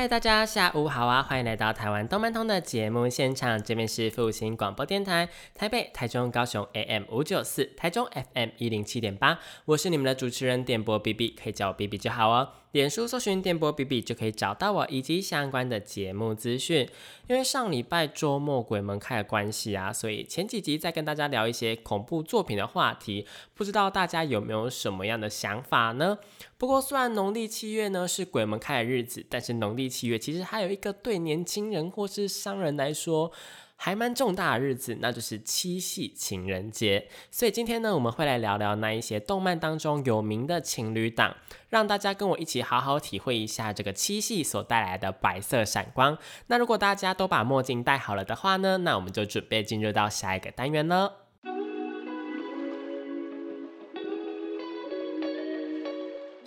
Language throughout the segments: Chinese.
嗨，大家下午好啊！欢迎来到台湾动漫通的节目现场，这边是复兴广播电台，台北、台中、高雄 AM 五九四，台中 FM 一零七点八，我是你们的主持人点播 B B，可以叫我 B B 就好哦。脸书搜寻电波 B B 就可以找到我以及相关的节目资讯。因为上礼拜周末鬼门开的关系啊，所以前几集在跟大家聊一些恐怖作品的话题，不知道大家有没有什么样的想法呢？不过虽然农历七月呢是鬼门开的日子，但是农历七月其实还有一个对年轻人或是商人来说。还蛮重大的日子，那就是七夕情人节。所以今天呢，我们会来聊聊那一些动漫当中有名的情侣档，让大家跟我一起好好体会一下这个七夕所带来的白色闪光。那如果大家都把墨镜戴好了的话呢，那我们就准备进入到下一个单元了。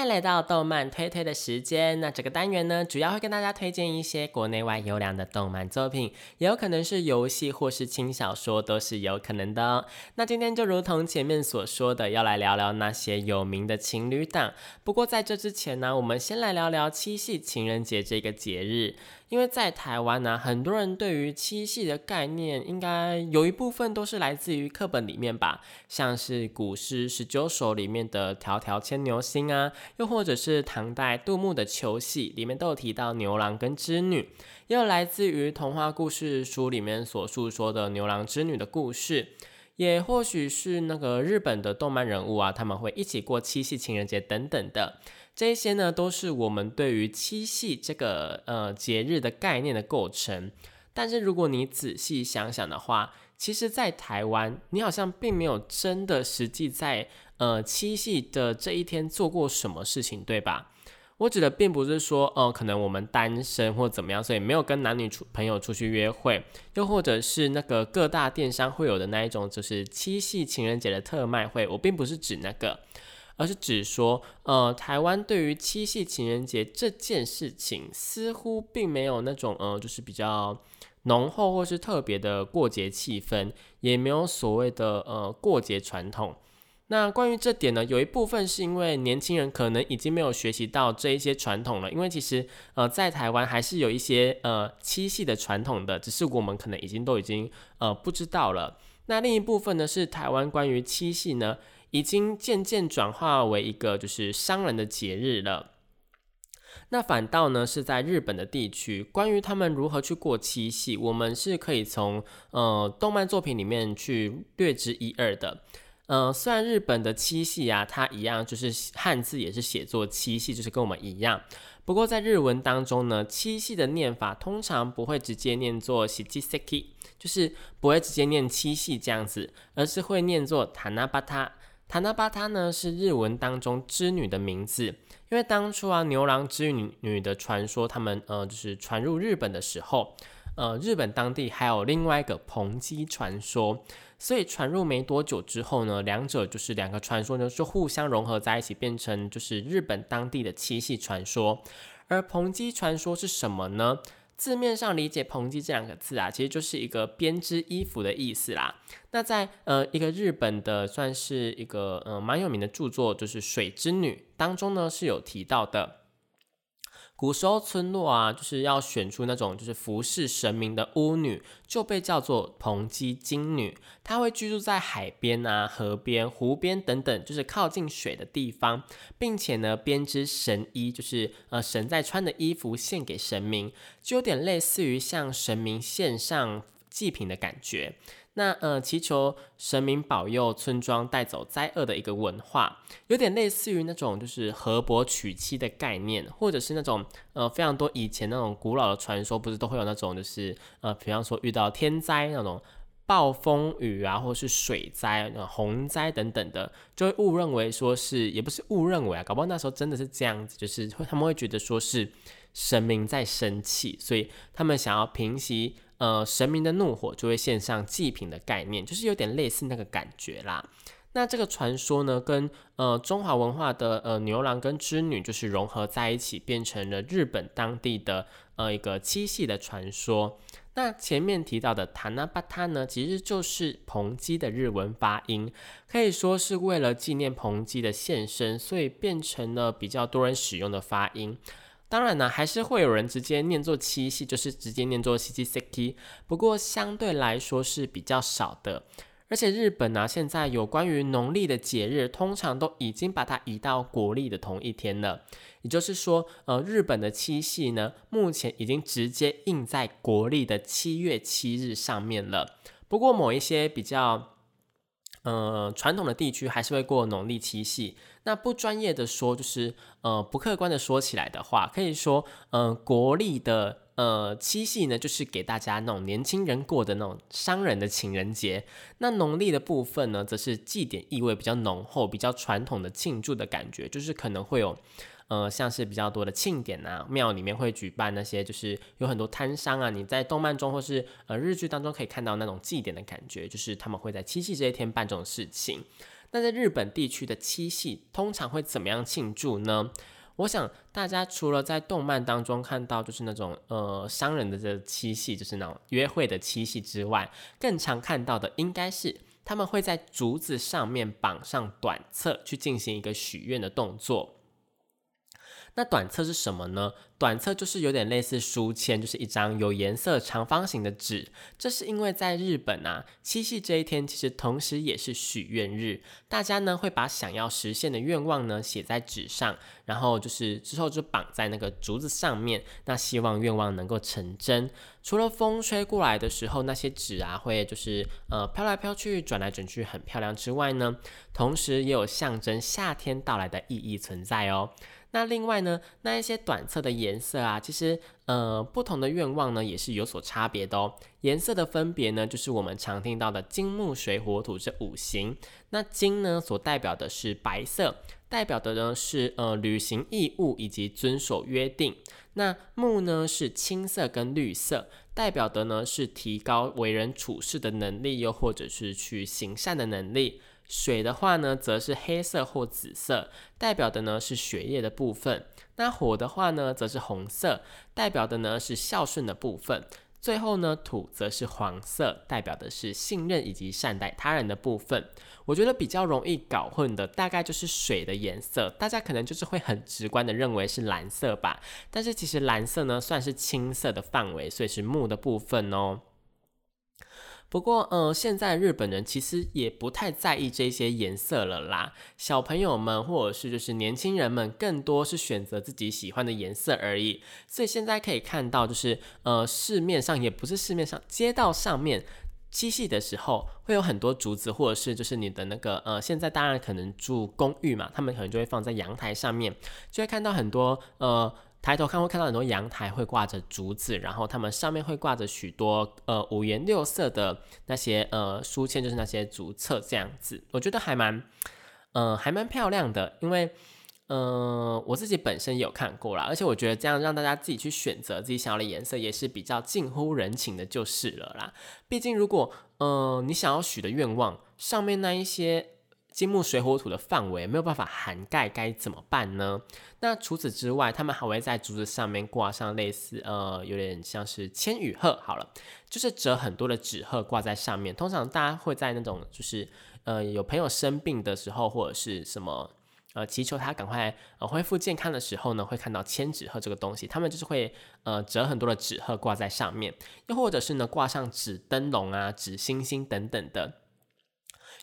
再来到动漫推推的时间。那这个单元呢，主要会跟大家推荐一些国内外优良的动漫作品，也有可能是游戏或是轻小说，都是有可能的。那今天就如同前面所说的，要来聊聊那些有名的情侣档。不过在这之前呢，我们先来聊聊七夕情人节这个节日。因为在台湾呢，很多人对于七夕的概念，应该有一部分都是来自于课本里面吧，像是古诗十九首里面的“迢迢牵牛星”啊，又或者是唐代杜牧的《秋夕》里面都有提到牛郎跟织女，也有来自于童话故事书里面所述说的牛郎织女的故事，也或许是那个日本的动漫人物啊，他们会一起过七夕情人节等等的。这些呢，都是我们对于七夕这个呃节日的概念的构成。但是如果你仔细想想的话，其实，在台湾，你好像并没有真的实际在呃七夕的这一天做过什么事情，对吧？我指的并不是说，呃，可能我们单身或怎么样，所以没有跟男女出朋友出去约会，又或者是那个各大电商会有的那一种，就是七夕情人节的特卖会。我并不是指那个。而是指说，呃，台湾对于七夕情人节这件事情，似乎并没有那种，呃，就是比较浓厚或是特别的过节气氛，也没有所谓的呃过节传统。那关于这点呢，有一部分是因为年轻人可能已经没有学习到这一些传统了，因为其实呃在台湾还是有一些呃七夕的传统的，只是我们可能已经都已经呃不知道了。那另一部分呢，是台湾关于七夕呢。已经渐渐转化为一个就是商人的节日了。那反倒呢是在日本的地区，关于他们如何去过七夕，我们是可以从呃动漫作品里面去略知一二的。呃，虽然日本的七夕啊，它一样就是汉字也是写作七夕，就是跟我们一样。不过在日文当中呢，七夕的念法通常不会直接念作喜七 seki，就是不会直接念七夕这样子，而是会念作塔那巴塔。塔那巴塔呢是日文当中织女的名字，因为当初啊牛郎织女女的传说，他们呃就是传入日本的时候，呃日本当地还有另外一个蓬基传说，所以传入没多久之后呢，两者就是两个传说呢就互相融合在一起，变成就是日本当地的七夕传说。而蓬基传说是什么呢？字面上理解“蓬基”这两个字啊，其实就是一个编织衣服的意思啦。那在呃一个日本的算是一个呃蛮有名的著作，就是《水之女》当中呢是有提到的。古时候村落啊，就是要选出那种就是服侍神明的巫女，就被叫做蓬基金女。她会居住在海边啊、河边、湖边等等，就是靠近水的地方，并且呢编织神衣，就是呃神在穿的衣服献给神明，就有点类似于向神明献上祭品的感觉。那呃，祈求神明保佑村庄带走灾厄的一个文化，有点类似于那种就是河伯娶妻的概念，或者是那种呃非常多以前那种古老的传说，不是都会有那种就是呃，比方说遇到天灾那种暴风雨啊，或是水灾、洪灾等等的，就会误认为说是，也不是误认为啊，搞不好那时候真的是这样子，就是会他们会觉得说是神明在生气，所以他们想要平息呃神明的怒火，就会献上祭品的概念，就是有点类似那个感觉啦。那这个传说呢，跟呃中华文化的呃牛郎跟织女就是融合在一起，变成了日本当地的呃一个七夕的传说。那前面提到的塔那巴塔呢，其实就是蓬基的日文发音，可以说是为了纪念蓬基的现身，所以变成了比较多人使用的发音。当然呢，还是会有人直接念作七夕，就是直接念作七七 seki，不过相对来说是比较少的。而且日本呢，现在有关于农历的节日，通常都已经把它移到国历的同一天了。也就是说，呃，日本的七夕呢，目前已经直接印在国历的七月七日上面了。不过，某一些比较呃传统的地区还是会过农历七夕。那不专业的说，就是呃不客观的说起来的话，可以说，呃，国历的。呃，七夕呢，就是给大家那种年轻人过的那种商人的情人节。那农历的部分呢，则是祭典意味比较浓厚、比较传统的庆祝的感觉，就是可能会有，呃，像是比较多的庆典啊，庙里面会举办那些，就是有很多摊商啊，你在动漫中或是呃日剧当中可以看到那种祭典的感觉，就是他们会在七夕这一天办这种事情。那在日本地区的七夕通常会怎么样庆祝呢？我想大家除了在动漫当中看到就是那种呃商人的这七夕，就是那种约会的七夕之外，更常看到的应该是他们会在竹子上面绑上短册，去进行一个许愿的动作。那短册是什么呢？短册就是有点类似书签，就是一张有颜色长方形的纸。这是因为在日本啊，七夕这一天其实同时也是许愿日，大家呢会把想要实现的愿望呢写在纸上，然后就是之后就绑在那个竹子上面，那希望愿望能够成真。除了风吹过来的时候，那些纸啊会就是呃飘来飘去、转来转去很漂亮之外呢，同时也有象征夏天到来的意义存在哦。那另外呢，那一些短册的颜色啊，其实呃不同的愿望呢也是有所差别的哦。颜色的分别呢，就是我们常听到的金木水火土这五行。那金呢所代表的是白色，代表的呢是呃履行义务以及遵守约定。那木呢是青色跟绿色，代表的呢是提高为人处事的能力，又或者是去行善的能力。水的话呢，则是黑色或紫色，代表的呢是血液的部分。那火的话呢，则是红色，代表的呢是孝顺的部分。最后呢，土则是黄色，代表的是信任以及善待他人的部分。我觉得比较容易搞混的，大概就是水的颜色，大家可能就是会很直观的认为是蓝色吧。但是其实蓝色呢，算是青色的范围，所以是木的部分哦。不过，呃，现在日本人其实也不太在意这些颜色了啦。小朋友们或者是就是年轻人们，更多是选择自己喜欢的颜色而已。所以现在可以看到，就是呃，市面上也不是市面上，街道上面七夕的时候会有很多竹子，或者是就是你的那个呃，现在当然可能住公寓嘛，他们可能就会放在阳台上面，就会看到很多呃。抬头看会看到很多阳台会挂着竹子，然后它们上面会挂着许多呃五颜六色的那些呃书签，就是那些竹册这样子，我觉得还蛮呃还蛮漂亮的，因为呃我自己本身也有看过啦，而且我觉得这样让大家自己去选择自己想要的颜色也是比较近乎人情的，就是了啦。毕竟如果呃你想要许的愿望上面那一些。金木水火土的范围没有办法涵盖，该怎么办呢？那除此之外，他们还会在竹子上面挂上类似呃，有点像是千羽鹤，好了，就是折很多的纸鹤挂在上面。通常大家会在那种就是呃有朋友生病的时候，或者是什么呃祈求他赶快呃恢复健康的时候呢，会看到千纸鹤这个东西。他们就是会呃折很多的纸鹤挂在上面，又或者是呢挂上纸灯笼啊、纸星星等等的。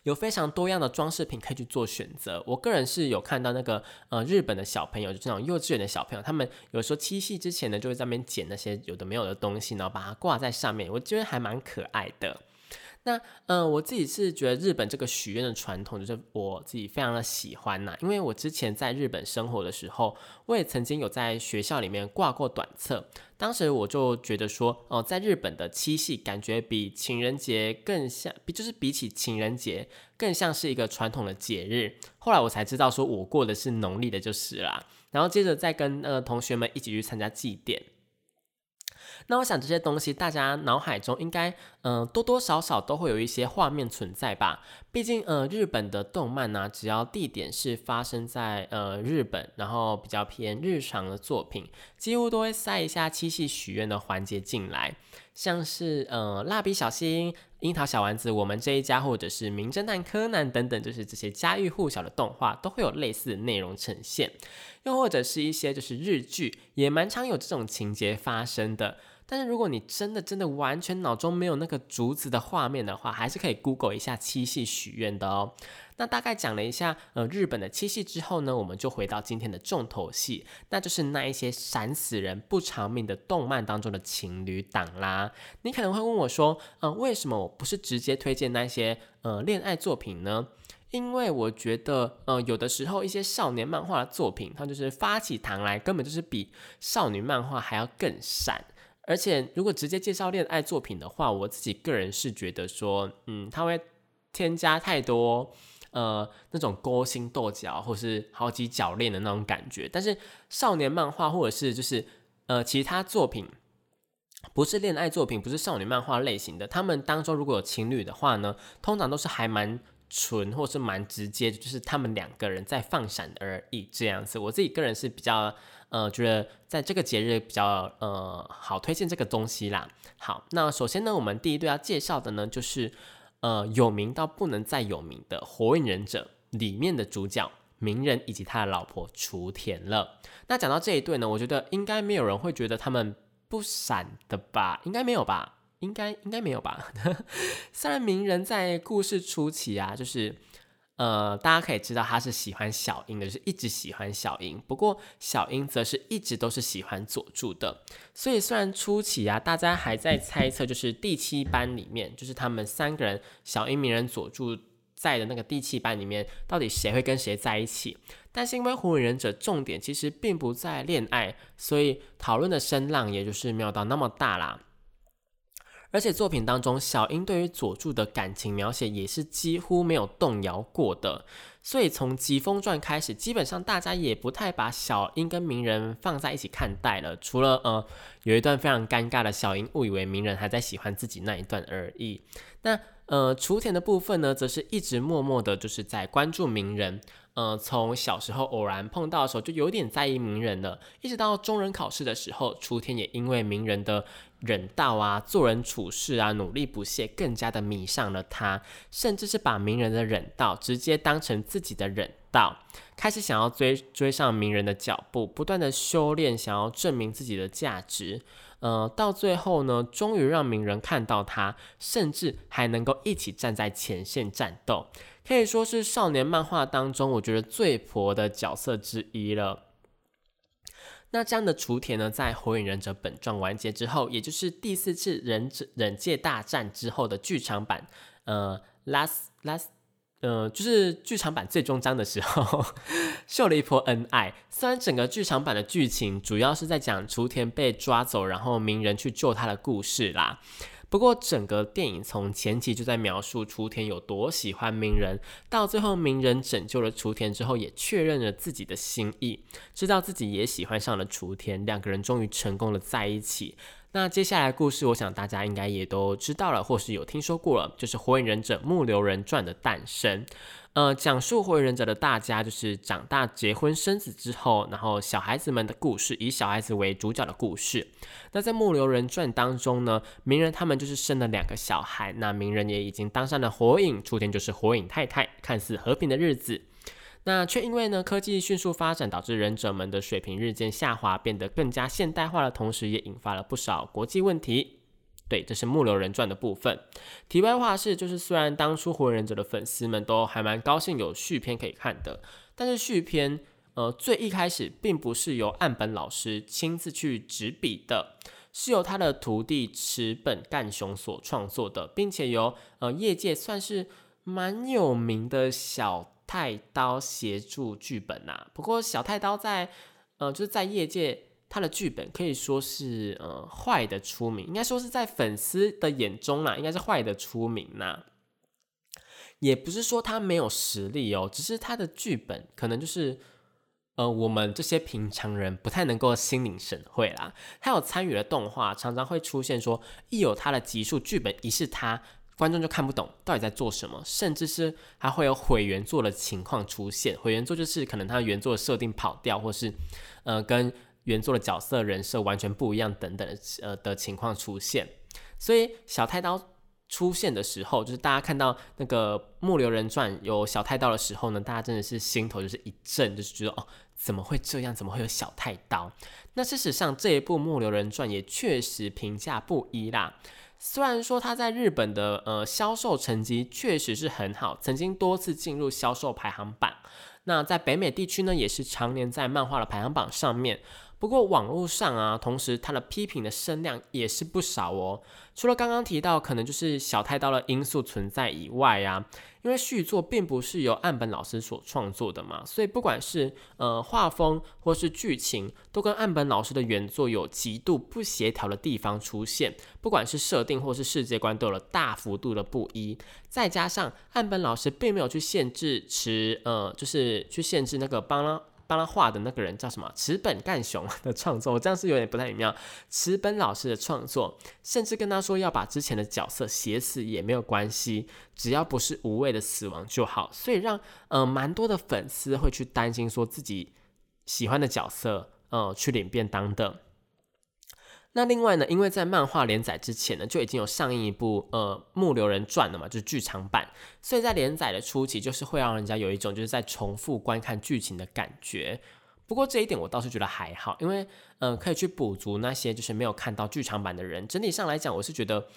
有非常多样的装饰品可以去做选择。我个人是有看到那个呃日本的小朋友，就这种幼稚园的小朋友，他们有时候七夕之前呢，就会在那边捡那些有的没有的东西，然后把它挂在上面，我觉得还蛮可爱的。那嗯，我自己是觉得日本这个许愿的传统，就是我自己非常的喜欢呐。因为我之前在日本生活的时候，我也曾经有在学校里面挂过短册。当时我就觉得说，哦，在日本的七夕感觉比情人节更像，比就是比起情人节更像是一个传统的节日。后来我才知道说，我过的是农历的，就是啦。然后接着再跟呃同学们一起去参加祭典。那我想这些东西，大家脑海中应该，嗯，多多少少都会有一些画面存在吧。毕竟，呃，日本的动漫呢，只要地点是发生在呃日本，然后比较偏日常的作品，几乎都会塞一下七夕许愿的环节进来。像是呃蜡笔小新、樱桃小丸子、我们这一家，或者是名侦探柯南等等，就是这些家喻户晓的动画，都会有类似的内容呈现。又或者是一些就是日剧，也蛮常有这种情节发生的。但是如果你真的真的完全脑中没有那个竹子的画面的话，还是可以 Google 一下七夕许愿的哦。那大概讲了一下呃日本的七夕之后呢，我们就回到今天的重头戏，那就是那一些闪死人不偿命的动漫当中的情侣档啦。你可能会问我说，嗯，为什么我不是直接推荐那些呃恋爱作品呢？因为我觉得，呃，有的时候一些少年漫画的作品，它就是发起糖来，根本就是比少女漫画还要更闪。而且，如果直接介绍恋爱作品的话，我自己个人是觉得说，嗯，他会添加太多，呃，那种勾心斗角或是好几角恋的那种感觉。但是少年漫画或者是就是呃其他作品，不是恋爱作品，不是少女漫画类型的，他们当中如果有情侣的话呢，通常都是还蛮纯或是蛮直接，就是他们两个人在放闪而已这样子。我自己个人是比较。呃，觉得在这个节日比较呃好推荐这个东西啦。好，那首先呢，我们第一对要介绍的呢，就是呃有名到不能再有名的《火影忍者》里面的主角鸣人以及他的老婆雏田了。那讲到这一对呢，我觉得应该没有人会觉得他们不闪的吧？应该没有吧？应该应该没有吧？虽然鸣人在故事初期啊，就是。呃，大家可以知道他是喜欢小樱的，就是一直喜欢小樱。不过小樱则是一直都是喜欢佐助的。所以虽然初期啊，大家还在猜测，就是第七班里面，就是他们三个人，小樱、鸣人、佐助在的那个第七班里面，到底谁会跟谁在一起？但是因为火影忍者重点其实并不在恋爱，所以讨论的声浪也就是没有到那么大啦。而且作品当中，小樱对于佐助的感情描写也是几乎没有动摇过的。所以从《疾风传》开始，基本上大家也不太把小樱跟鸣人放在一起看待了。除了呃，有一段非常尴尬的小樱误以为鸣人还在喜欢自己那一段而已。那呃，雏田的部分呢，则是一直默默的就是在关注鸣人。呃，从小时候偶然碰到的时候，就有点在意鸣人了。一直到中人考试的时候，雏田也因为鸣人的忍道啊、做人处事啊、努力不懈，更加的迷上了他，甚至是把鸣人的忍道直接当成自己的忍道，开始想要追追上鸣人的脚步，不断的修炼，想要证明自己的价值。呃，到最后呢，终于让鸣人看到他，甚至还能够一起站在前线战斗。可以说是少年漫画当中，我觉得最婆的角色之一了。那这样的雏田呢，在火影忍者本传完结之后，也就是第四次忍者忍界大战之后的剧场版，呃，last last，呃，就是剧场版最终章的时候，秀了一波恩爱。虽然整个剧场版的剧情主要是在讲雏田被抓走，然后鸣人去救他的故事啦。不过，整个电影从前期就在描述雏田有多喜欢鸣人，到最后鸣人拯救了雏田之后，也确认了自己的心意，知道自己也喜欢上了雏田，两个人终于成功了在一起。那接下来故事，我想大家应该也都知道了，或是有听说过了，就是《火影忍者木流人传》的诞生。呃，讲述火影忍者的大家就是长大结婚生子之后，然后小孩子们的故事，以小孩子为主角的故事。那在《木流人传》当中呢，鸣人他们就是生了两个小孩，那鸣人也已经当上了火影，雏田就是火影太太，看似和平的日子，那却因为呢科技迅速发展，导致忍者们的水平日渐下滑，变得更加现代化的同时，也引发了不少国际问题。对，这是《木流人传》的部分。题外话是，就是虽然当初《火影忍者》的粉丝们都还蛮高兴有续篇可以看的，但是续篇，呃，最一开始并不是由岸本老师亲自去执笔的，是由他的徒弟池本干雄所创作的，并且由呃业界算是蛮有名的小太刀协助剧本呐。不过小太刀在呃就是在业界。他的剧本可以说是呃坏的出名，应该说是在粉丝的眼中啦，应该是坏的出名呐。也不是说他没有实力哦，只是他的剧本可能就是呃我们这些平常人不太能够心领神会啦。他有参与的动画，常常会出现说一有他的集数剧本一是他，观众就看不懂到底在做什么，甚至是还会有毁原作的情况出现。毁原作就是可能他原作的设定跑掉，或是呃跟。原作的角色人设完全不一样，等等的呃的情况出现，所以小太刀出现的时候，就是大家看到那个《木流人传》有小太刀的时候呢，大家真的是心头就是一震，就是觉得哦，怎么会这样？怎么会有小太刀？那事实上这一部《木流人传》也确实评价不一啦。虽然说它在日本的呃销售成绩确实是很好，曾经多次进入销售排行榜，那在北美地区呢，也是常年在漫画的排行榜上面。不过网络上啊，同时他的批评的声量也是不少哦。除了刚刚提到可能就是小太刀的因素存在以外啊，因为续作并不是由岸本老师所创作的嘛，所以不管是呃画风或是剧情，都跟岸本老师的原作有极度不协调的地方出现。不管是设定或是世界观，都有了大幅度的不一。再加上岸本老师并没有去限制持呃，就是去限制那个帮。帮他画的那个人叫什么？池本干雄的创作，我这样是有点不太妙。池本老师的创作，甚至跟他说要把之前的角色写死也没有关系，只要不是无谓的死亡就好。所以让呃蛮多的粉丝会去担心，说自己喜欢的角色呃去领便当的。那另外呢，因为在漫画连载之前呢，就已经有上映一部呃《木流人传》了嘛，就是剧场版，所以在连载的初期，就是会让人家有一种就是在重复观看剧情的感觉。不过这一点我倒是觉得还好，因为嗯，可以去补足那些就是没有看到剧场版的人。整体上来讲，我是觉得。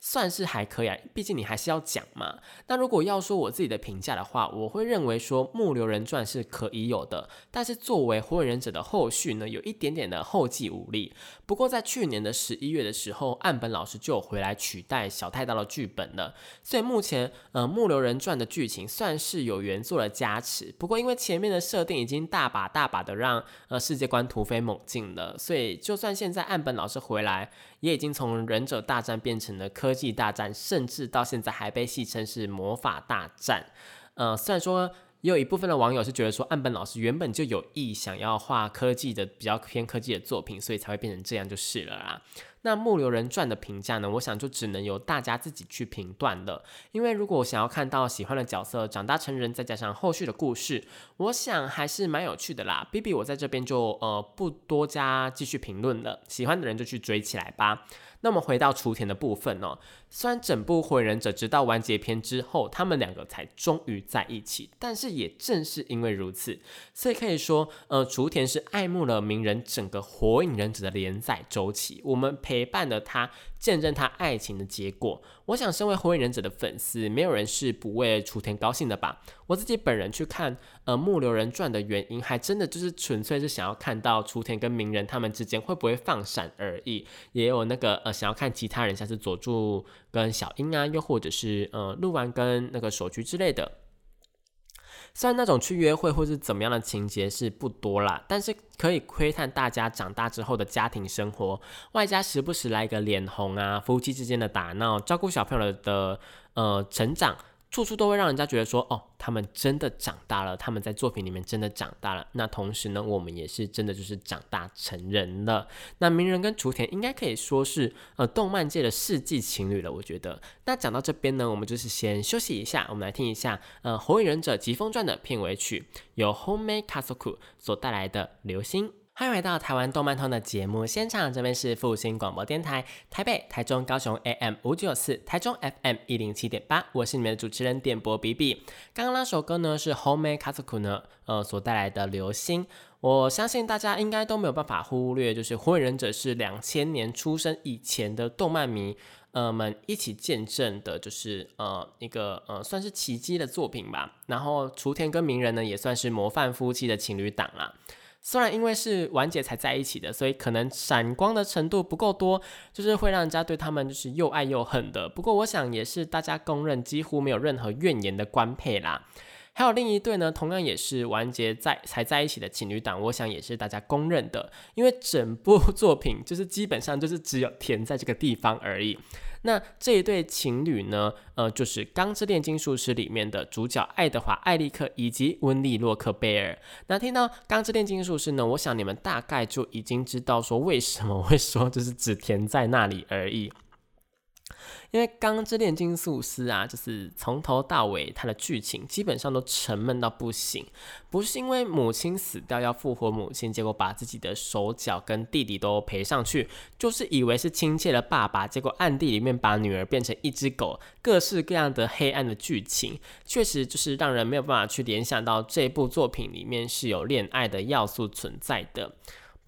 算是还可以啊，毕竟你还是要讲嘛。那如果要说我自己的评价的话，我会认为说《木流人传》是可以有的，但是作为《火影忍者》的后续呢，有一点点的后继无力。不过在去年的十一月的时候，岸本老师就回来取代小太刀的剧本了，所以目前呃《木流人传》的剧情算是有原作的加持。不过因为前面的设定已经大把大把的让呃世界观突飞猛进了，所以就算现在岸本老师回来。也已经从忍者大战变成了科技大战，甚至到现在还被戏称是魔法大战。呃，虽然说也有一部分的网友是觉得说岸本老师原本就有意想要画科技的比较偏科技的作品，所以才会变成这样就是了啦。那《木流人传》的评价呢？我想就只能由大家自己去评断了。因为如果想要看到喜欢的角色长大成人，再加上后续的故事，我想还是蛮有趣的啦。B B，我在这边就呃不多加继续评论了。喜欢的人就去追起来吧。那么回到雏田的部分哦，虽然整部火影忍者直到完结篇之后，他们两个才终于在一起，但是也正是因为如此，所以可以说，呃，雏田是爱慕了鸣人整个火影忍者的连载周期。我们。陪伴了他，见证他爱情的结果。我想，身为火影忍者的粉丝，没有人是不为雏田高兴的吧？我自己本人去看呃《木流人传》的原因，还真的就是纯粹是想要看到雏田跟鸣人他们之间会不会放闪而已。也有那个呃，想要看其他人，像是佐助跟小英啊，又或者是呃鹿丸跟那个手菊之类的。虽然那种去约会或是怎么样的情节是不多啦，但是可以窥探大家长大之后的家庭生活，外加时不时来一个脸红啊，夫妻之间的打闹，照顾小朋友的呃成长。处处都会让人家觉得说，哦，他们真的长大了，他们在作品里面真的长大了。那同时呢，我们也是真的就是长大成人了。那鸣人跟雏田应该可以说是呃动漫界的世纪情侣了，我觉得。那讲到这边呢，我们就是先休息一下，我们来听一下呃《火影忍者疾风传》的片尾曲，由 Home Kasuku 所带来的《流星》。欢迎回到台湾动漫通的节目现场，这边是复兴广播电台台北、台中、高雄 AM 五九四，台中 FM 一零七点八，我是你们的主持人点播 B B。刚刚那首歌呢是 Home Kasuku 呢呃所带来的流星，我相信大家应该都没有办法忽略，就是火影忍者是两千年出生以前的动漫迷呃们一起见证的，就是呃一个呃算是奇迹的作品吧。然后雏田跟鸣人呢也算是模范夫妻的情侣档啦。虽然因为是完结才在一起的，所以可能闪光的程度不够多，就是会让人家对他们就是又爱又恨的。不过我想也是大家公认几乎没有任何怨言的官配啦。还有另一对呢，同样也是完结在才在一起的情侣档，我想也是大家公认的，因为整部 作品就是基本上就是只有甜在这个地方而已。那这一对情侣呢，呃，就是《钢之炼金术师》里面的主角爱德华·艾利克以及温莉·洛克贝尔。那听到《钢之炼金术师》呢，我想你们大概就已经知道说为什么会说就是只填在那里而已。因为《钢之炼金术师》啊，就是从头到尾，它的剧情基本上都沉闷到不行。不是因为母亲死掉要复活母亲，结果把自己的手脚跟弟弟都赔上去，就是以为是亲切的爸爸，结果暗地里面把女儿变成一只狗，各式各样的黑暗的剧情，确实就是让人没有办法去联想到这部作品里面是有恋爱的要素存在的。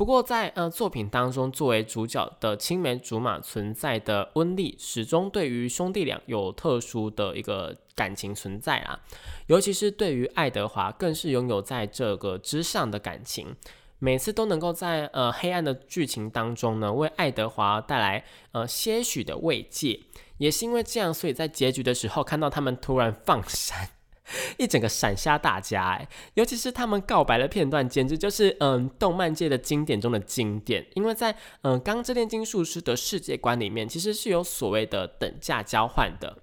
不过，在呃作品当中，作为主角的青梅竹马存在的温丽，始终对于兄弟俩有特殊的一个感情存在啊。尤其是对于爱德华，更是拥有在这个之上的感情。每次都能够在呃黑暗的剧情当中呢，为爱德华带来呃些许的慰藉。也是因为这样，所以在结局的时候，看到他们突然放闪。一整个闪瞎大家哎，尤其是他们告白的片段，简直就是嗯动漫界的经典中的经典。因为在嗯《钢之炼金术师》的世界观里面，其实是有所谓的等价交换的，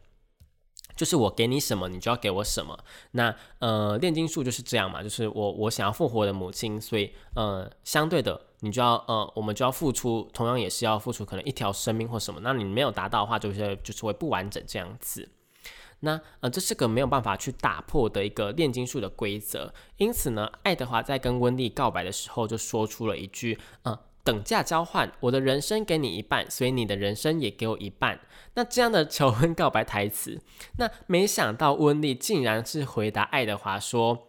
就是我给你什么，你就要给我什么。那呃炼金术就是这样嘛，就是我我想要复活我的母亲，所以呃相对的，你就要呃我们就要付出，同样也是要付出可能一条生命或什么。那你没有达到的话，就是就是会不完整这样子。那呃，这是个没有办法去打破的一个炼金术的规则，因此呢，爱德华在跟温蒂告白的时候就说出了一句：“呃，等价交换，我的人生给你一半，所以你的人生也给我一半。”那这样的求婚告白台词，那没想到温蒂竟然是回答爱德华说：“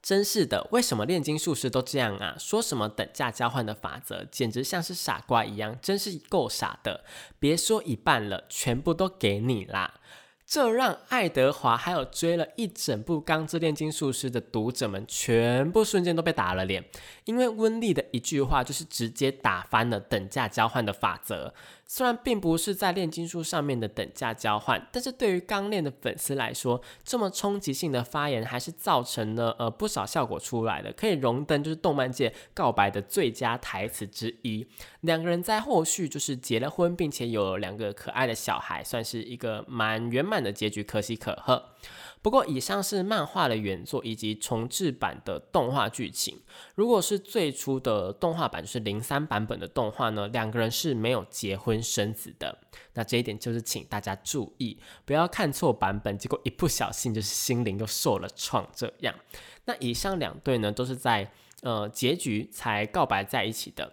真是的，为什么炼金术士都这样啊？说什么等价交换的法则，简直像是傻瓜一样，真是够傻的。别说一半了，全部都给你啦。”这让爱德华还有追了一整部《钢之炼金术师》的读者们全部瞬间都被打了脸，因为温丽的一句话就是直接打翻了等价交换的法则。虽然并不是在炼金术上面的等价交换，但是对于刚练的粉丝来说，这么冲击性的发言还是造成了呃不少效果出来的，可以荣登就是动漫界告白的最佳台词之一。两个人在后续就是结了婚，并且有两个可爱的小孩，算是一个蛮圆满的结局，可喜可贺。不过，以上是漫画的原作以及重制版的动画剧情。如果是最初的动画版，就是零三版本的动画呢，两个人是没有结婚生子的。那这一点就是请大家注意，不要看错版本，结果一不小心就是心灵又受了创。这样，那以上两对呢，都是在呃结局才告白在一起的。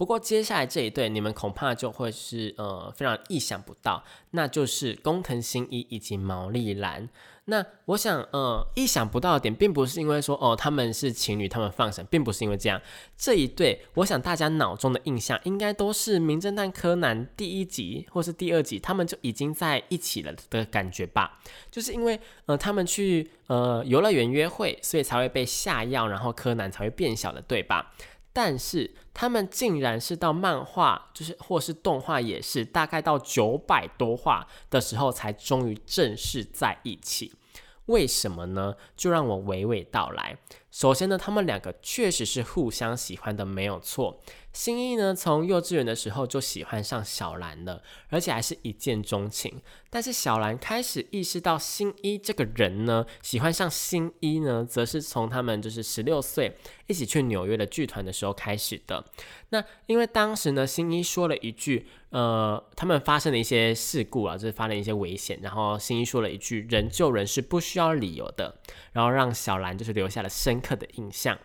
不过接下来这一对，你们恐怕就会是呃非常意想不到，那就是工藤新一以及毛利兰。那我想呃意想不到的点，并不是因为说哦他们是情侣，他们放闪，并不是因为这样。这一对，我想大家脑中的印象应该都是《名侦探柯南》第一集或是第二集，他们就已经在一起了的感觉吧？就是因为呃他们去呃游乐园约会，所以才会被下药，然后柯南才会变小的，对吧？但是他们竟然是到漫画，就是或是动画也是，大概到九百多话的时候才终于正式在一起。为什么呢？就让我娓娓道来。首先呢，他们两个确实是互相喜欢的，没有错。新一呢，从幼稚园的时候就喜欢上小兰了，而且还是一见钟情。但是小兰开始意识到新一这个人呢，喜欢上新一呢，则是从他们就是十六岁一起去纽约的剧团的时候开始的。那因为当时呢，新一说了一句，呃，他们发生了一些事故啊，就是发生一些危险，然后新一说了一句“人救人是不需要理由的”，然后让小兰就是留下了深刻的印象。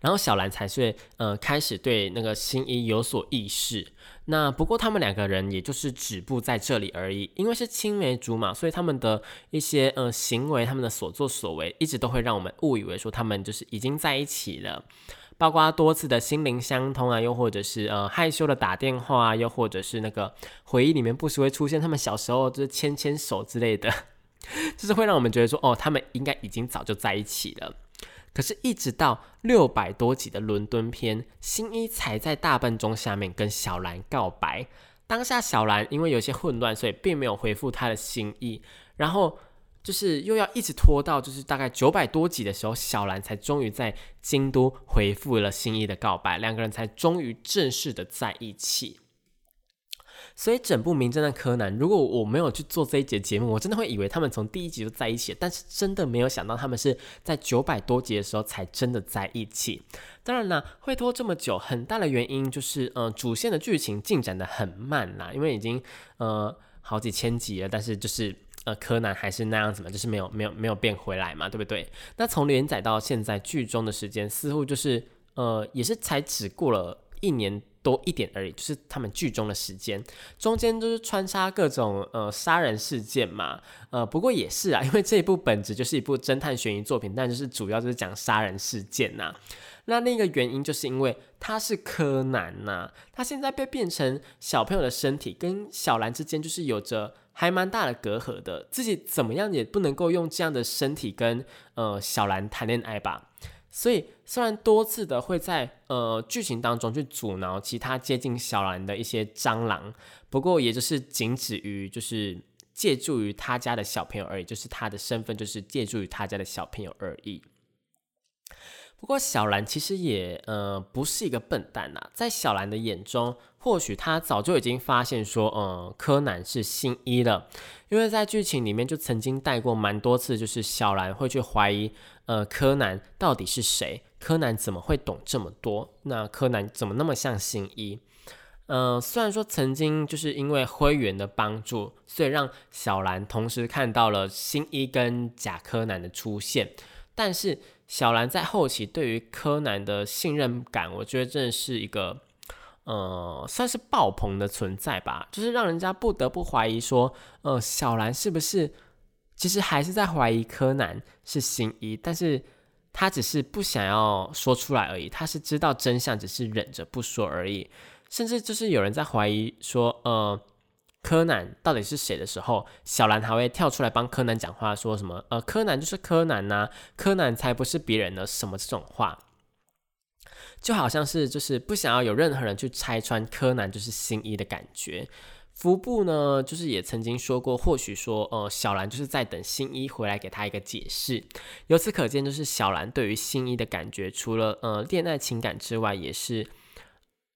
然后小兰才是呃开始对那个新一有所意识。那不过他们两个人也就是止步在这里而已，因为是青梅竹马，所以他们的一些呃行为，他们的所作所为，一直都会让我们误以为说他们就是已经在一起了。包括多次的心灵相通啊，又或者是呃害羞的打电话啊，又或者是那个回忆里面不时会出现他们小时候就是牵牵手之类的，就是会让我们觉得说哦，他们应该已经早就在一起了。可是，一直到六百多集的伦敦篇，新一才在大笨钟下面跟小兰告白。当下小兰因为有些混乱，所以并没有回复他的心意。然后就是又要一直拖到就是大概九百多集的时候，小兰才终于在京都回复了新一的告白，两个人才终于正式的在一起。所以整部《名侦探柯南》，如果我没有去做这一节节目，我真的会以为他们从第一集就在一起。但是真的没有想到，他们是在九百多集的时候才真的在一起。当然啦，会拖这么久，很大的原因就是，呃，主线的剧情进展的很慢啦，因为已经呃好几千集了，但是就是呃柯南还是那样子嘛，就是没有没有没有变回来嘛，对不对？那从连载到现在，剧中的时间似乎就是呃也是才只过了一年。多一点而已，就是他们剧中的时间，中间就是穿插各种呃杀人事件嘛，呃不过也是啊，因为这一部本质就是一部侦探悬疑作品，但就是主要就是讲杀人事件呐。那另一个原因就是因为他是柯南呐，他现在被变成小朋友的身体，跟小兰之间就是有着还蛮大的隔阂的，自己怎么样也不能够用这样的身体跟呃小兰谈恋爱吧。所以，虽然多次的会在呃剧情当中去阻挠其他接近小兰的一些蟑螂，不过也就是仅止于就是借助于他家的小朋友而已，就是他的身份就是借助于他家的小朋友而已。不过小兰其实也呃不是一个笨蛋呐，在小兰的眼中，或许他早就已经发现说，呃，柯南是新一了，因为在剧情里面就曾经带过蛮多次，就是小兰会去怀疑。呃，柯南到底是谁？柯南怎么会懂这么多？那柯南怎么那么像新一？呃，虽然说曾经就是因为灰原的帮助，所以让小兰同时看到了新一跟假柯南的出现，但是小兰在后期对于柯南的信任感，我觉得真的是一个呃，算是爆棚的存在吧，就是让人家不得不怀疑说，呃，小兰是不是？其实还是在怀疑柯南是新一，但是他只是不想要说出来而已。他是知道真相，只是忍着不说而已。甚至就是有人在怀疑说，呃，柯南到底是谁的时候，小兰还会跳出来帮柯南讲话，说什么，呃，柯南就是柯南呐，柯南才不是别人的什么这种话，就好像是就是不想要有任何人去拆穿柯南就是新一的感觉。服部呢，就是也曾经说过，或许说，呃，小兰就是在等新一回来给他一个解释。由此可见，就是小兰对于新一的感觉，除了呃恋爱情感之外，也是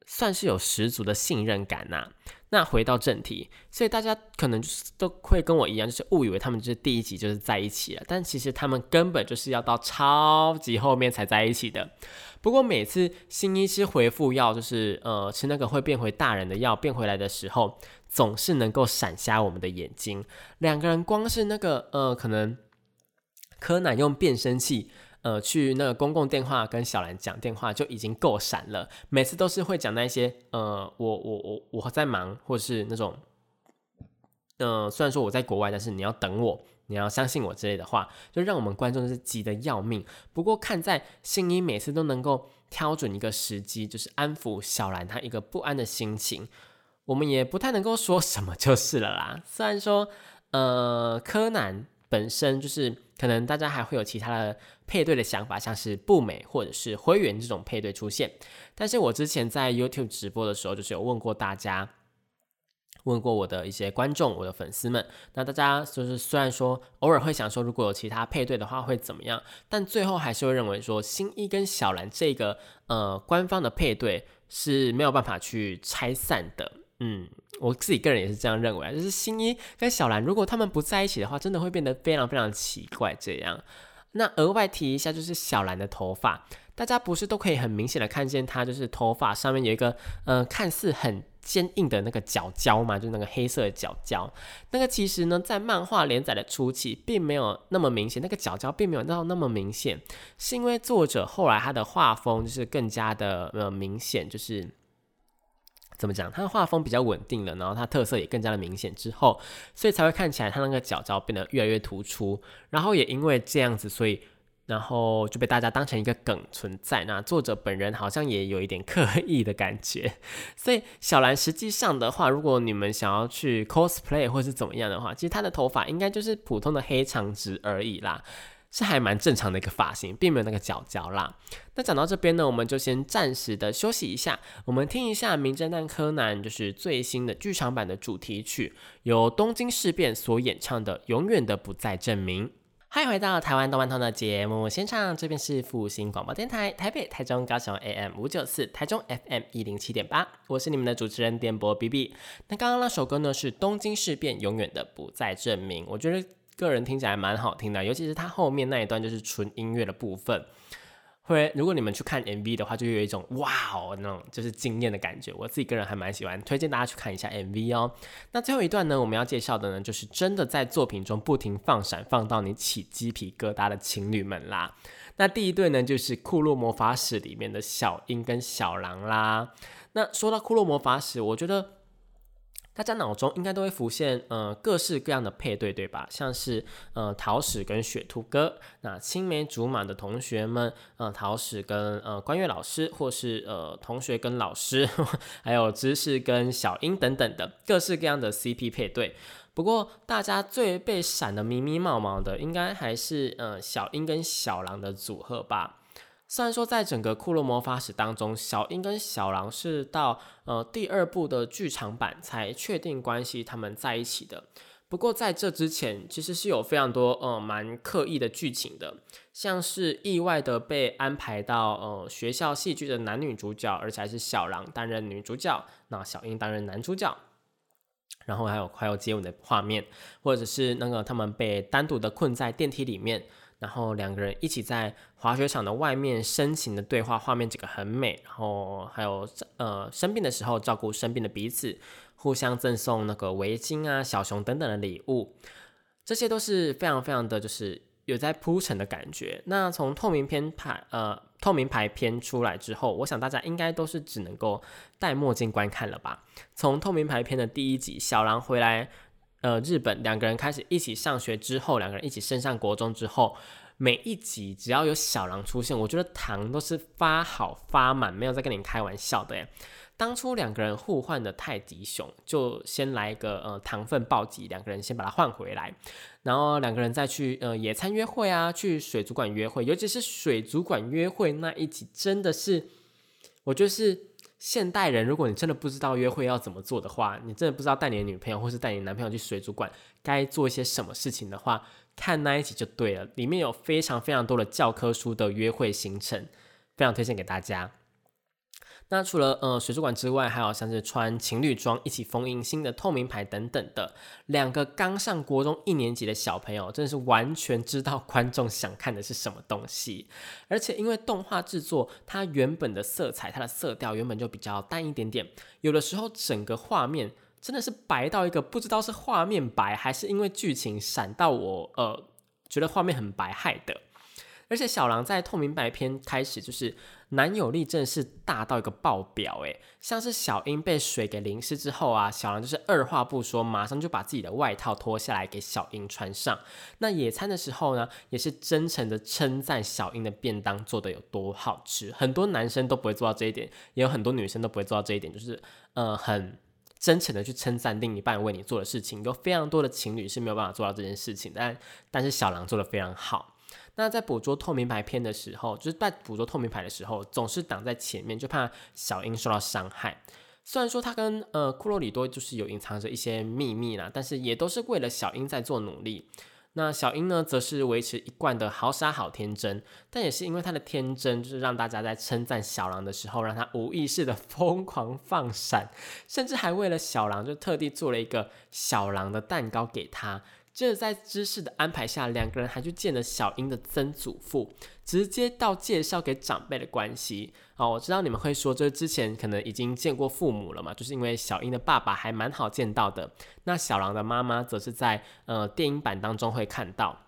算是有十足的信任感呐。那回到正题，所以大家可能就是都会跟我一样，就是误以为他们就是第一集就是在一起了，但其实他们根本就是要到超级后面才在一起的。不过每次新一吃回复药，就是呃吃那个会变回大人的药变回来的时候，总是能够闪瞎我们的眼睛。两个人光是那个呃可能柯南用变声器。呃，去那个公共电话跟小兰讲电话就已经够闪了，每次都是会讲那些呃，我我我我在忙，或是那种，呃，虽然说我在国外，但是你要等我，你要相信我之类的话，就让我们观众是急得要命。不过看在新一每次都能够挑准一个时机，就是安抚小兰她一个不安的心情，我们也不太能够说什么就是了啦。虽然说，呃，柯南本身就是。可能大家还会有其他的配对的想法，像是步美或者是灰原这种配对出现。但是我之前在 YouTube 直播的时候，就是有问过大家，问过我的一些观众、我的粉丝们。那大家就是虽然说偶尔会想说，如果有其他配对的话会怎么样，但最后还是会认为说，新一跟小兰这个呃官方的配对是没有办法去拆散的。嗯，我自己个人也是这样认为，就是新一跟小兰如果他们不在一起的话，真的会变得非常非常奇怪。这样，那额外提一下，就是小兰的头发，大家不是都可以很明显的看见她，就是头发上面有一个嗯，看似很坚硬的那个角胶嘛，就那个黑色的角胶。那个其实呢，在漫画连载的初期，并没有那么明显，那个角胶并没有到那么明显，是因为作者后来他的画风就是更加的呃明显，就是。怎么讲？他的画风比较稳定了，然后他特色也更加的明显之后，所以才会看起来他那个脚脚变得越来越突出。然后也因为这样子，所以然后就被大家当成一个梗存在。那作者本人好像也有一点刻意的感觉。所以小兰实际上的话，如果你们想要去 cosplay 或是怎么样的话，其实她的头发应该就是普通的黑长直而已啦。是还蛮正常的一个发型，并没有那个角角啦。那讲到这边呢，我们就先暂时的休息一下，我们听一下《名侦探柯南》就是最新的剧场版的主题曲，由东京事变所演唱的《永远的不再证明》。欢迎回到台湾动漫通的节目现场，这边是复兴广播电台台北、台中、高雄 AM 五九四，台中 FM 一零七点八，我是你们的主持人电波 B B。那刚刚那首歌呢是东京事变，永远的不再证明，我觉得个人听起来蛮好听的，尤其是它后面那一段就是纯音乐的部分。会，如果你们去看 MV 的话，就有一种哇哦那种就是惊艳的感觉。我自己个人还蛮喜欢，推荐大家去看一下 MV 哦。那最后一段呢，我们要介绍的呢，就是真的在作品中不停放闪，放到你起鸡皮疙瘩的情侣们啦。那第一对呢，就是《库洛魔法使》里面的小樱跟小狼啦。那说到《库洛魔法使》，我觉得。大家脑中应该都会浮现，呃，各式各样的配对，对吧？像是，呃，桃矢跟雪兔哥，那青梅竹马的同学们，呃，桃矢跟呃关月老师，或是呃同学跟老师，还有知识跟小樱等等的各式各样的 CP 配对。不过，大家最被闪的迷迷毛毛的，应该还是呃小樱跟小狼的组合吧。虽然说在整个库洛魔法史当中，小樱跟小狼是到呃第二部的剧场版才确定关系，他们在一起的。不过在这之前，其实是有非常多呃蛮刻意的剧情的，像是意外的被安排到呃学校戏剧的男女主角，而且还是小狼担任女主角，那小樱担任男主角，然后还有快要接吻的画面，或者是那个他们被单独的困在电梯里面。然后两个人一起在滑雪场的外面深情的对话，画面整个很美。然后还有呃生病的时候照顾生病的彼此，互相赠送那个围巾啊、小熊等等的礼物，这些都是非常非常的就是有在铺陈的感觉。那从透明片牌呃透明牌片出来之后，我想大家应该都是只能够戴墨镜观看了吧？从透明牌片的第一集小狼回来。呃，日本两个人开始一起上学之后，两个人一起升上国中之后，每一集只要有小狼出现，我觉得糖都是发好发满，没有在跟你开玩笑的耶。当初两个人互换的泰迪熊，就先来一个呃糖分暴击，两个人先把它换回来，然后两个人再去呃野餐约会啊，去水族馆约会，尤其是水族馆约会那一集，真的是，我觉得是。现代人，如果你真的不知道约会要怎么做的话，你真的不知道带你的女朋友或是带你男朋友去水族馆该做一些什么事情的话，看那一集就对了。里面有非常非常多的教科书的约会行程，非常推荐给大家。那除了呃水族馆之外，还有像是穿情侣装一起封印新的透明牌等等的，两个刚上国中一年级的小朋友，真的是完全知道观众想看的是什么东西。而且因为动画制作，它原本的色彩、它的色调原本就比较淡一点点，有的时候整个画面真的是白到一个不知道是画面白，还是因为剧情闪到我呃觉得画面很白害的。而且小狼在透明白片开始就是男友力真是大到一个爆表诶，像是小樱被水给淋湿之后啊，小狼就是二话不说，马上就把自己的外套脱下来给小樱穿上。那野餐的时候呢，也是真诚的称赞小樱的便当做的有多好吃。很多男生都不会做到这一点，也有很多女生都不会做到这一点，就是呃很真诚的去称赞另一半为你做的事情。有非常多的情侣是没有办法做到这件事情，但但是小狼做的非常好。那在捕捉透明牌片的时候，就是在捕捉透明牌的时候，总是挡在前面，就怕小樱受到伤害。虽然说他跟呃库洛里多就是有隐藏着一些秘密啦，但是也都是为了小樱在做努力。那小樱呢，则是维持一贯的好傻好天真，但也是因为他的天真，就是让大家在称赞小狼的时候，让他无意识的 疯狂放闪，甚至还为了小狼就特地做了一个小狼的蛋糕给他。接着在知识的安排下，两个人还去见了小英的曾祖父，直接到介绍给长辈的关系。哦，我知道你们会说，就是之前可能已经见过父母了嘛，就是因为小英的爸爸还蛮好见到的。那小狼的妈妈则是在呃电影版当中会看到。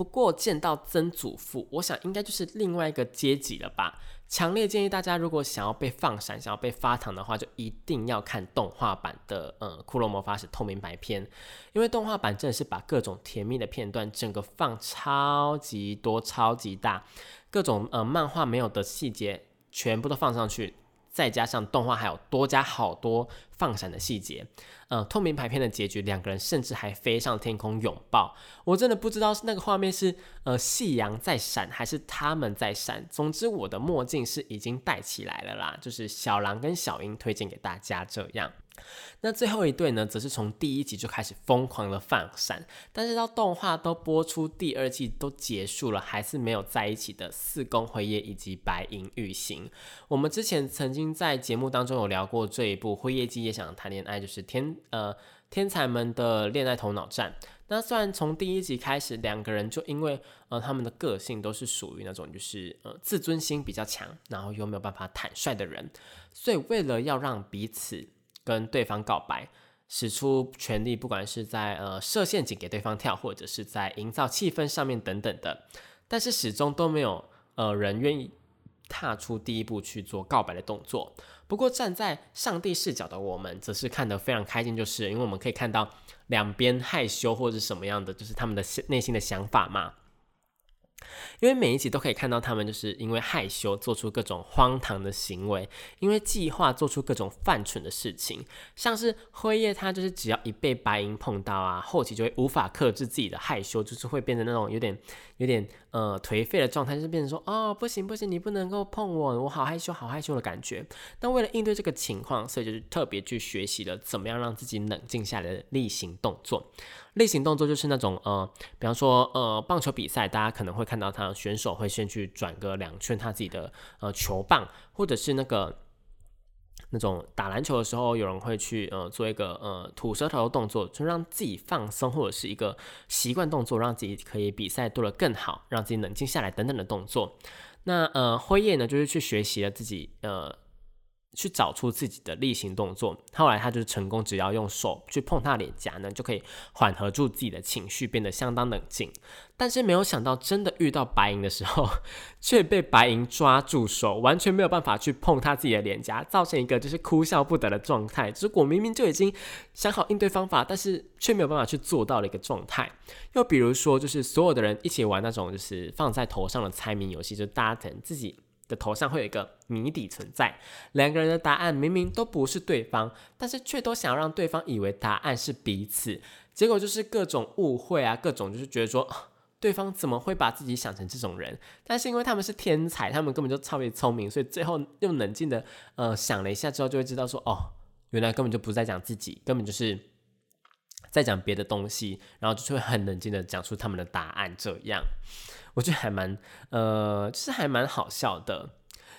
不过见到曾祖父，我想应该就是另外一个阶级了吧。强烈建议大家，如果想要被放闪、想要被发糖的话，就一定要看动画版的呃《骷髅魔法使》透明白片，因为动画版真的是把各种甜蜜的片段整个放超级多、超级大，各种呃漫画没有的细节全部都放上去，再加上动画还有多加好多放闪的细节，呃，透明牌片的结局，两个人甚至还飞上天空拥抱，我真的不知道是那个画面是呃夕阳在闪还是他们在闪。总之，我的墨镜是已经戴起来了啦，就是小狼跟小樱推荐给大家这样。那最后一对呢，则是从第一集就开始疯狂的放闪，但是到动画都播出第二季都结束了，还是没有在一起的四宫辉夜以及白银玉行。我们之前曾经在节目当中有聊过这一部《辉夜姬也想谈恋爱》，就是天呃天才们的恋爱头脑战。那虽然从第一集开始，两个人就因为呃他们的个性都是属于那种就是呃自尊心比较强，然后又没有办法坦率的人，所以为了要让彼此。跟对方告白，使出全力，不管是在呃设陷阱给对方跳，或者是在营造气氛上面等等的，但是始终都没有呃人愿意踏出第一步去做告白的动作。不过站在上帝视角的我们，则是看得非常开心，就是因为我们可以看到两边害羞或者是什么样的，就是他们的内心的想法嘛。因为每一集都可以看到他们就是因为害羞做出各种荒唐的行为，因为计划做出各种犯蠢的事情，像是辉夜他就是只要一被白银碰到啊，后期就会无法克制自己的害羞，就是会变成那种有点有点呃颓废的状态，就是变成说哦不行不行，你不能够碰我，我好害羞好害羞的感觉。那为了应对这个情况，所以就是特别去学习了怎么样让自己冷静下来的例行动作。例行动作就是那种呃，比方说呃，棒球比赛，大家可能会看到他选手会先去转个两圈他自己的呃球棒，或者是那个那种打篮球的时候，有人会去呃做一个呃吐舌头的动作，就让自己放松，或者是一个习惯动作，让自己可以比赛做得更好，让自己冷静下来等等的动作。那呃辉夜呢，就是去学习了自己呃。去找出自己的例行动作，后来他就是成功，只要用手去碰他脸颊呢，就可以缓和住自己的情绪，变得相当冷静。但是没有想到，真的遇到白银的时候，却被白银抓住手，完全没有办法去碰他自己的脸颊，造成一个就是哭笑不得的状态。结果明明就已经想好应对方法，但是却没有办法去做到的一个状态。又比如说，就是所有的人一起玩那种就是放在头上的猜谜游戏，就大家等自己。的头上会有一个谜底存在，两个人的答案明明都不是对方，但是却都想让对方以为答案是彼此，结果就是各种误会啊，各种就是觉得说 对方怎么会把自己想成这种人？但是因为他们是天才，他们根本就超别聪明，所以最后又冷静的呃想了一下之后，就会知道说哦，原来根本就不在讲自己，根本就是在讲别的东西，然后就会很冷静的讲出他们的答案，这样。我觉得还蛮，呃，就是还蛮好笑的。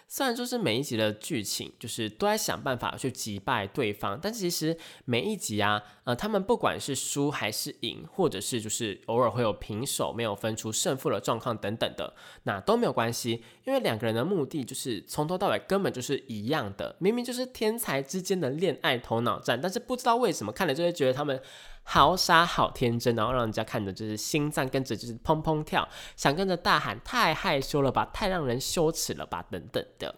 虽然说是每一集的剧情就是都在想办法去击败对方，但其实每一集啊，呃，他们不管是输还是赢，或者是就是偶尔会有平手、没有分出胜负的状况等等的，那都没有关系，因为两个人的目的就是从头到尾根本就是一样的，明明就是天才之间的恋爱头脑战，但是不知道为什么看了就会觉得他们。好傻好天真，然后让人家看着就是心脏跟着就是砰砰跳，想跟着大喊太害羞了吧，太让人羞耻了吧，等等的。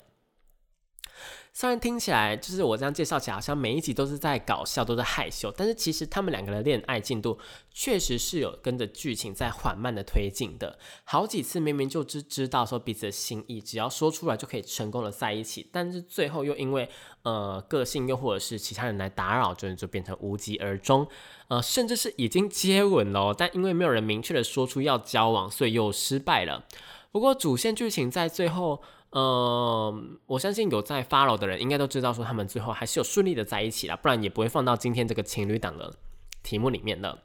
虽然听起来就是我这样介绍起来，好像每一集都是在搞笑，都在害羞，但是其实他们两个的恋爱进度确实是有跟着剧情在缓慢的推进的。好几次明明就知知道说彼此的心意，只要说出来就可以成功的在一起，但是最后又因为呃个性又或者是其他人来打扰，就就变成无疾而终。呃，甚至是已经接吻了，但因为没有人明确的说出要交往，所以又失败了。不过主线剧情在最后。嗯，我相信有在 follow 的人应该都知道，说他们最后还是有顺利的在一起了，不然也不会放到今天这个情侣档的题目里面了。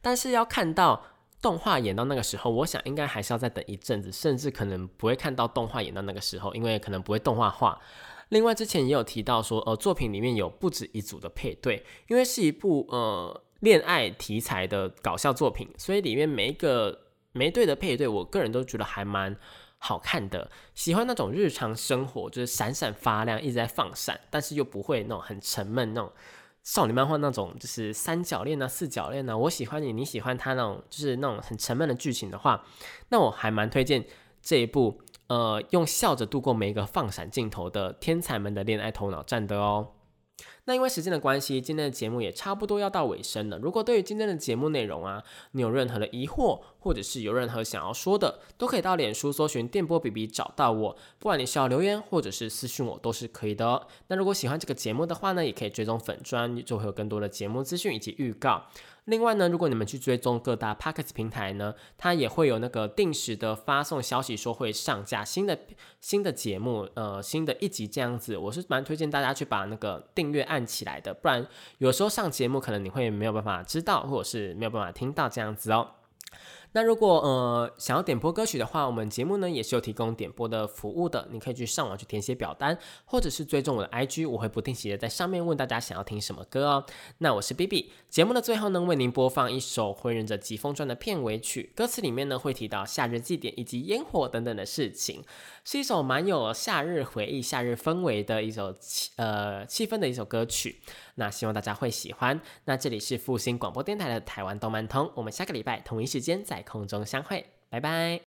但是要看到动画演到那个时候，我想应该还是要再等一阵子，甚至可能不会看到动画演到那个时候，因为可能不会动画化。另外之前也有提到说，呃，作品里面有不止一组的配对，因为是一部呃恋爱题材的搞笑作品，所以里面每一个每对的配对，我个人都觉得还蛮。好看的，喜欢那种日常生活，就是闪闪发亮，一直在放闪，但是又不会那种很沉闷那种少女漫画那种，就是三角恋啊、四角恋啊，我喜欢你，你喜欢他那种，就是那种很沉闷的剧情的话，那我还蛮推荐这一部，呃，用笑着度过每一个放闪镜头的天才们的恋爱头脑战的哦。那因为时间的关系，今天的节目也差不多要到尾声了。如果对于今天的节目内容啊，你有任何的疑惑，或者是有任何想要说的，都可以到脸书搜寻电波 B B 找到我。不管你是要留言或者是私讯我，都是可以的哦。那如果喜欢这个节目的话呢，也可以追踪粉砖，就会有更多的节目资讯以及预告。另外呢，如果你们去追踪各大 p o c k e t 平台呢，它也会有那个定时的发送消息，说会上架新的新的节目，呃，新的一集这样子。我是蛮推荐大家去把那个订阅按起来的，不然有时候上节目可能你会没有办法知道，或者是没有办法听到这样子哦。那如果呃想要点播歌曲的话，我们节目呢也是有提供点播的服务的，你可以去上网去填写表单，或者是追踪我的 IG，我会不定期的在上面问大家想要听什么歌哦。那我是 B B，节目的最后呢，为您播放一首《灰忍者疾风传》的片尾曲，歌词里面呢会提到夏日祭典以及烟火等等的事情，是一首蛮有夏日回忆、夏日氛围的一首气呃气氛的一首歌曲。那希望大家会喜欢。那这里是复兴广播电台的台湾动漫通，我们下个礼拜同一时间在空中相会，拜拜。